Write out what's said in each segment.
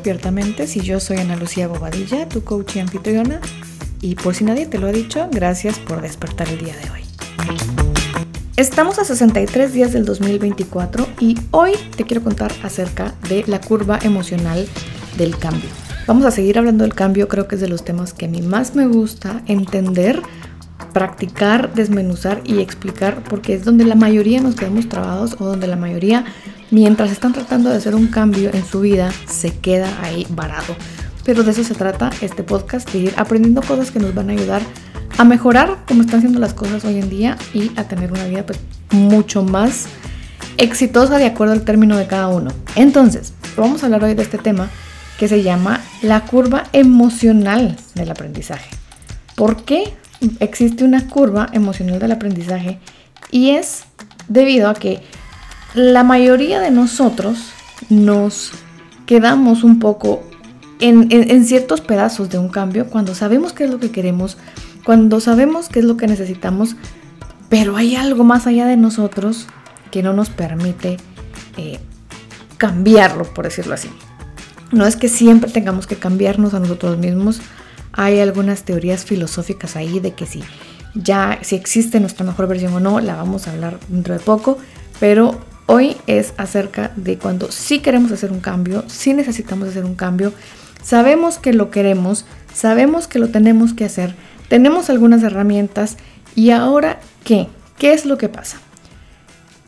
Despiertamente, si yo soy Ana Lucía Bobadilla, tu coach y anfitriona. Y por si nadie te lo ha dicho, gracias por despertar el día de hoy. Estamos a 63 días del 2024 y hoy te quiero contar acerca de la curva emocional del cambio. Vamos a seguir hablando del cambio, creo que es de los temas que a mí más me gusta entender, practicar, desmenuzar y explicar, porque es donde la mayoría nos quedamos trabados o donde la mayoría mientras están tratando de hacer un cambio en su vida, se queda ahí varado. Pero de eso se trata este podcast, de ir aprendiendo cosas que nos van a ayudar a mejorar cómo están haciendo las cosas hoy en día y a tener una vida pues, mucho más exitosa de acuerdo al término de cada uno. Entonces, vamos a hablar hoy de este tema que se llama la curva emocional del aprendizaje. ¿Por qué existe una curva emocional del aprendizaje? Y es debido a que la mayoría de nosotros nos quedamos un poco en, ciertos pedazos de un cambio cuando sabemos qué es lo que queremos, cuando sabemos qué es lo que necesitamos, pero hay algo más allá de nosotros que no nos permite eh, cambiarlo, por decirlo así. No es que siempre tengamos que cambiarnos a nosotros mismos. Hay algunas teorías filosóficas ahí de que si ya si existe nuestra mejor versión o no, la vamos a hablar dentro de poco, pero Hoy es acerca de cuando sí queremos hacer un cambio, sí necesitamos hacer un cambio, sabemos que lo queremos, sabemos que lo tenemos que hacer, tenemos algunas herramientas y ahora ¿qué? ¿Qué es lo que pasa?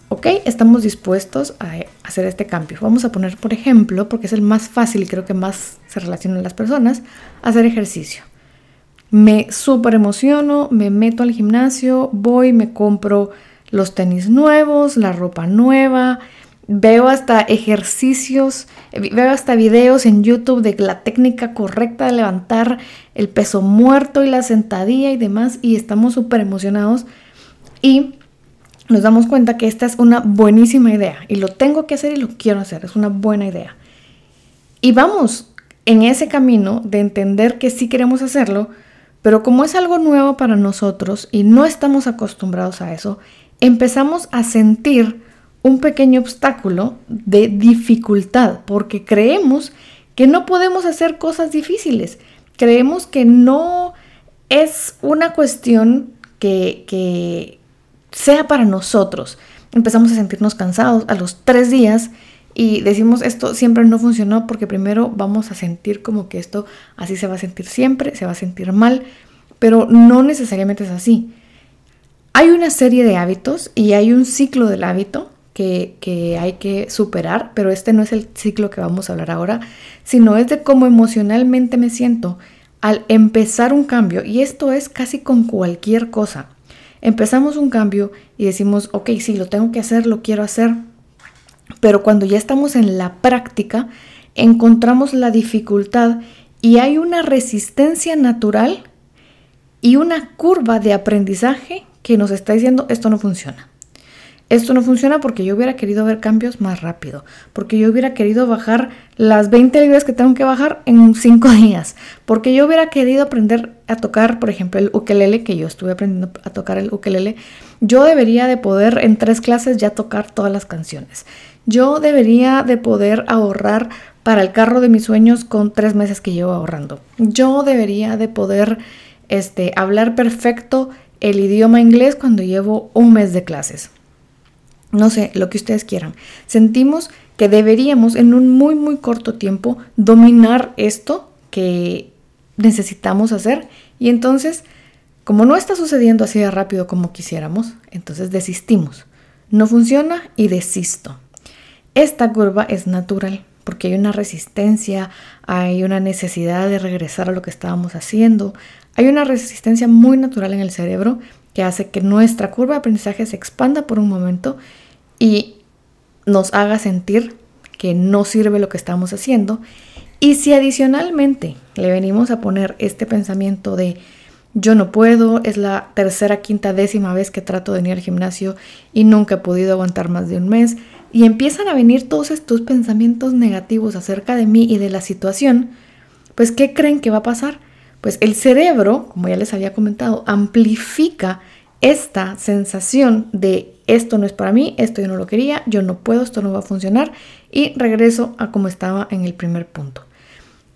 Ok, estamos dispuestos a hacer este cambio. Vamos a poner, por ejemplo, porque es el más fácil y creo que más se relacionan las personas, hacer ejercicio. Me súper emociono, me meto al gimnasio, voy, me compro los tenis nuevos, la ropa nueva, veo hasta ejercicios, veo hasta videos en YouTube de la técnica correcta de levantar el peso muerto y la sentadilla y demás y estamos súper emocionados y nos damos cuenta que esta es una buenísima idea y lo tengo que hacer y lo quiero hacer, es una buena idea. Y vamos en ese camino de entender que sí queremos hacerlo, pero como es algo nuevo para nosotros y no estamos acostumbrados a eso, empezamos a sentir un pequeño obstáculo de dificultad porque creemos que no podemos hacer cosas difíciles. Creemos que no es una cuestión que, que sea para nosotros. Empezamos a sentirnos cansados a los tres días y decimos esto siempre no funcionó porque primero vamos a sentir como que esto así se va a sentir siempre, se va a sentir mal, pero no necesariamente es así. Hay una serie de hábitos y hay un ciclo del hábito que, hay que superar, pero este no es el ciclo que vamos a hablar ahora, sino es de cómo emocionalmente me siento al empezar un cambio. Y esto es casi con cualquier cosa. Empezamos un cambio y decimos, ok, sí, lo tengo que hacer, lo quiero hacer, pero cuando ya estamos en la práctica, encontramos la dificultad y hay una resistencia natural y una curva de aprendizaje que nos está diciendo esto no funciona. Esto no funciona porque yo hubiera querido ver cambios más rápido, porque yo hubiera querido bajar las 20 libras que tengo que bajar en 5 días, porque yo hubiera querido aprender a tocar, por ejemplo, el ukelele, que yo estuve aprendiendo a tocar el ukelele, yo debería de poder en tres clases ya tocar todas las canciones. Yo debería de poder ahorrar para el carro de mis sueños con tres meses que llevo ahorrando. Yo debería de poder este, hablar perfecto el idioma inglés cuando llevo un mes de clases. No sé, lo que ustedes quieran. Sentimos que deberíamos en un muy, muy corto tiempo dominar esto que necesitamos hacer. Y entonces, como no está sucediendo así de rápido como quisiéramos, entonces desistimos. No funciona y desisto. Esta curva es natural porque hay una resistencia, hay una necesidad de regresar a lo que estábamos haciendo, hay una resistencia muy natural en el cerebro que hace que nuestra curva de aprendizaje se expanda por un momento y nos haga sentir que no sirve lo que estamos haciendo. Y si adicionalmente le venimos a poner este pensamiento de yo no puedo, es la tercera, quinta, décima vez que trato de venir al gimnasio y nunca he podido aguantar más de un mes, y empiezan a venir todos estos pensamientos negativos acerca de mí y de la situación, pues ¿qué creen que va a pasar? Pues el cerebro, como ya les había comentado, amplifica esta sensación de esto no es para mí, esto yo no lo quería, yo no puedo, esto no va a funcionar y regreso a como estaba en el primer punto.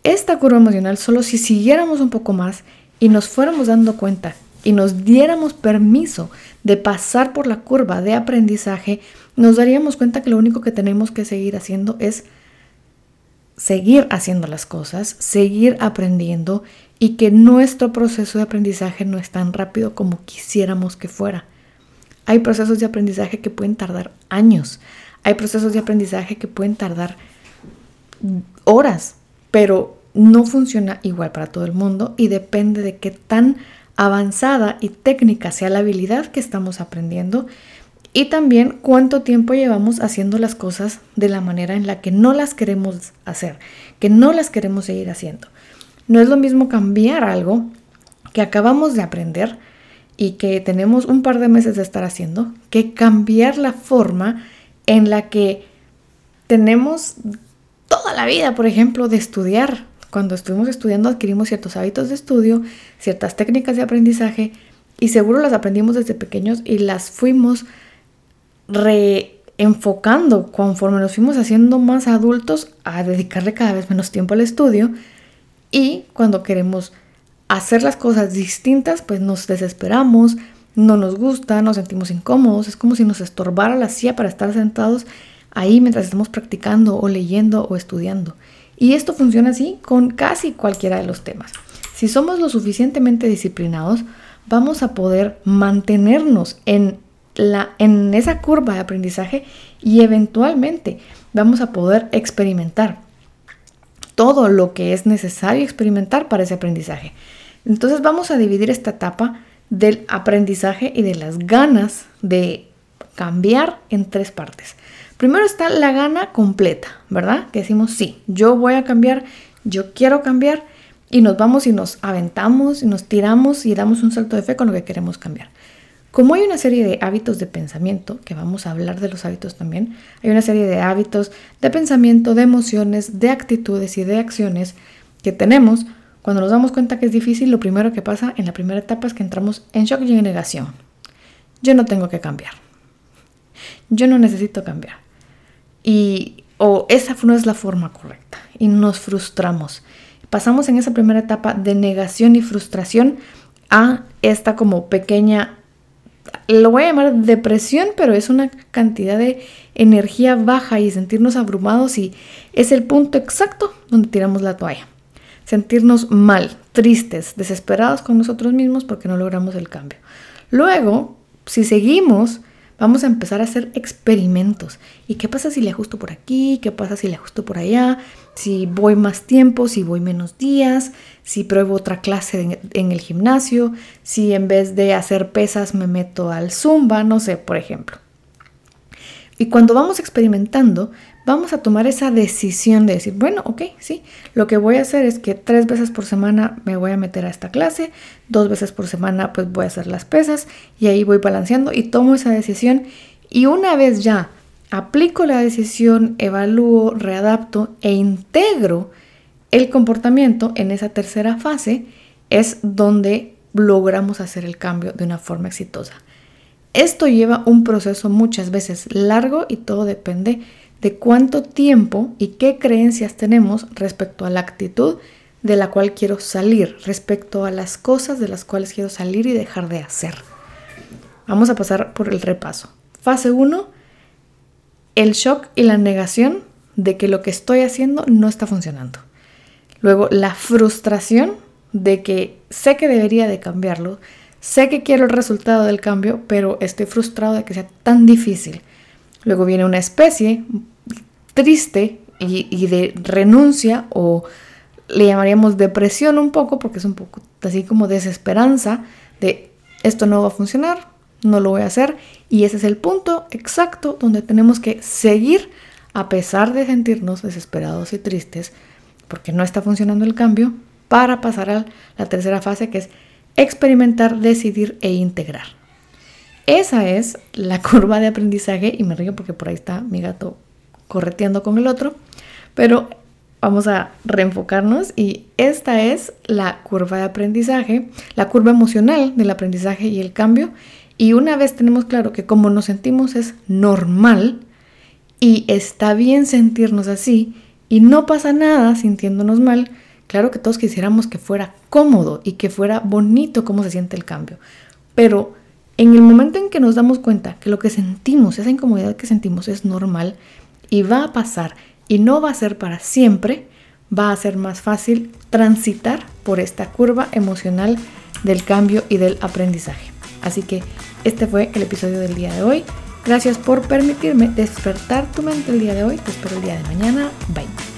esta curva emocional solo si siguiéramos un poco más y nos fuéramos dando cuenta y nos diéramos permiso de pasar por la curva de aprendizaje, nos daríamos cuenta que lo único que tenemos que seguir haciendo es seguir haciendo las cosas, seguir aprendiendo y que nuestro proceso de aprendizaje no es tan rápido como quisiéramos que fuera. Hay procesos de aprendizaje que pueden tardar años, hay procesos de aprendizaje que pueden tardar horas, pero no funciona igual para todo el mundo y depende de qué tan avanzada y técnica sea la habilidad que estamos aprendiendo y también cuánto tiempo llevamos haciendo las cosas de la manera en la que no las queremos hacer, que no las queremos seguir haciendo. No es lo mismo cambiar algo que acabamos de aprender y que tenemos un par de meses de estar haciendo, que cambiar la forma en la que tenemos toda la vida, por ejemplo, de estudiar. Cuando estuvimos estudiando adquirimos ciertos hábitos de estudio, ciertas técnicas de aprendizaje y seguro las aprendimos desde pequeños y las fuimos reenfocando conforme nos fuimos haciendo más adultos a dedicarle cada vez menos tiempo al estudio y cuando queremos hacer las cosas distintas pues nos desesperamos, no nos gusta, nos sentimos incómodos, es como si nos estorbara la silla para estar sentados ahí mientras estamos practicando o leyendo o estudiando. Y esto funciona así con casi cualquiera de los temas. Si somos lo suficientemente disciplinados, vamos a poder mantenernos en, en esa curva de aprendizaje y eventualmente vamos a poder experimentar todo lo que es necesario experimentar para ese aprendizaje. Entonces vamos a dividir esta etapa del aprendizaje y de las ganas de cambiar en tres partes. Primero está la gana completa, ¿verdad? Que decimos, sí, yo voy a cambiar, yo quiero cambiar y nos vamos y nos aventamos y nos tiramos y damos un salto de fe con lo que queremos cambiar. Como hay una serie de hábitos de pensamiento, que vamos a hablar de los hábitos también, hay una serie de hábitos de pensamiento, de emociones, de actitudes y de acciones que tenemos, cuando nos damos cuenta que es difícil, lo primero que pasa en la primera etapa es que entramos en shock y en negación. Yo no tengo que cambiar. Yo no necesito cambiar y o esa no es la forma correcta y nos frustramos. Pasamos en esa primera etapa de negación y frustración a esta como pequeña, lo voy a llamar depresión, pero es una cantidad de energía baja y sentirnos abrumados y es el punto exacto donde tiramos la toalla. Sentirnos mal, tristes, desesperados con nosotros mismos porque no logramos el cambio. Luego, si seguimos Vamos a empezar a hacer experimentos. ¿Y qué pasa si le ajusto por aquí? ¿Qué pasa si le ajusto por allá? Si voy más tiempo, si voy menos días, si pruebo otra clase en, el gimnasio, si en vez de hacer pesas me meto al zumba, no sé, por ejemplo. Y cuando vamos experimentando, vamos a tomar esa decisión de decir, bueno, ok, sí, lo que voy a hacer es que tres veces por semana me voy a meter a esta clase, dos veces por semana pues voy a hacer las pesas y ahí voy balanceando y tomo esa decisión y una vez ya aplico la decisión, evalúo, readapto e integro el comportamiento en esa tercera fase, es donde logramos hacer el cambio de una forma exitosa. Esto lleva un proceso muchas veces largo y todo depende de cuánto tiempo y qué creencias tenemos respecto a la actitud de la cual quiero salir, respecto a las cosas de las cuales quiero salir y dejar de hacer. Vamos a pasar por el repaso. Fase 1, el shock y la negación de que lo que estoy haciendo no está funcionando. Luego, la frustración de que sé que debería de cambiarlo, sé que quiero el resultado del cambio, pero estoy frustrado de que sea tan difícil. Luego viene una especie triste y, de renuncia o le llamaríamos depresión un poco porque es un poco así como desesperanza de esto no va a funcionar, no lo voy a hacer y ese es el punto exacto donde tenemos que seguir a pesar de sentirnos desesperados y tristes porque no está funcionando el cambio para pasar a la tercera fase que es experimentar, decidir e integrar. Esa es la curva de aprendizaje y me río porque por ahí está mi gato correteando con el otro, pero vamos a reenfocarnos y esta es la curva de aprendizaje, la curva emocional del aprendizaje y el cambio. Y una vez tenemos claro que como nos sentimos es normal y está bien sentirnos así y no pasa nada sintiéndonos mal, Claro que todos quisiéramos que fuera cómodo y que fuera bonito cómo se siente el cambio, pero en el momento en que nos damos cuenta que lo que sentimos, esa incomodidad que sentimos es normal y va a pasar y no va a ser para siempre, va a ser más fácil transitar por esta curva emocional del cambio y del aprendizaje. Así que este fue el episodio del día de hoy. Gracias por permitirme despertar tu mente el día de hoy. Te espero el día de mañana. Bye.